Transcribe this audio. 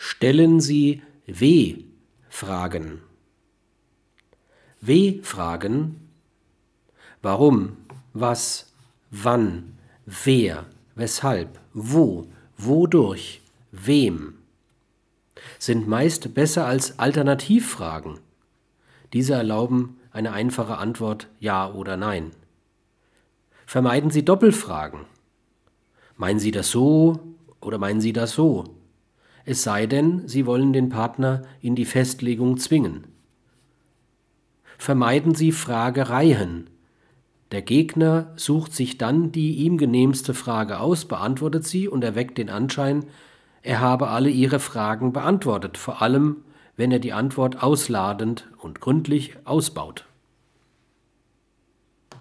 Stellen Sie W-Fragen. W-Fragen Warum, was, wann, wer, weshalb, wo, wodurch, wem sind meist besser als Alternativfragen. Diese erlauben eine einfache Antwort Ja oder Nein. Vermeiden Sie Doppelfragen. Meinen Sie das so oder meinen Sie das so? Es sei denn, Sie wollen den Partner in die Festlegung zwingen. Vermeiden Sie Fragereihen. Der Gegner sucht sich dann die ihm genehmste Frage aus, beantwortet sie und erweckt den Anschein, er habe alle Ihre Fragen beantwortet, vor allem wenn er die Antwort ausladend und gründlich ausbaut.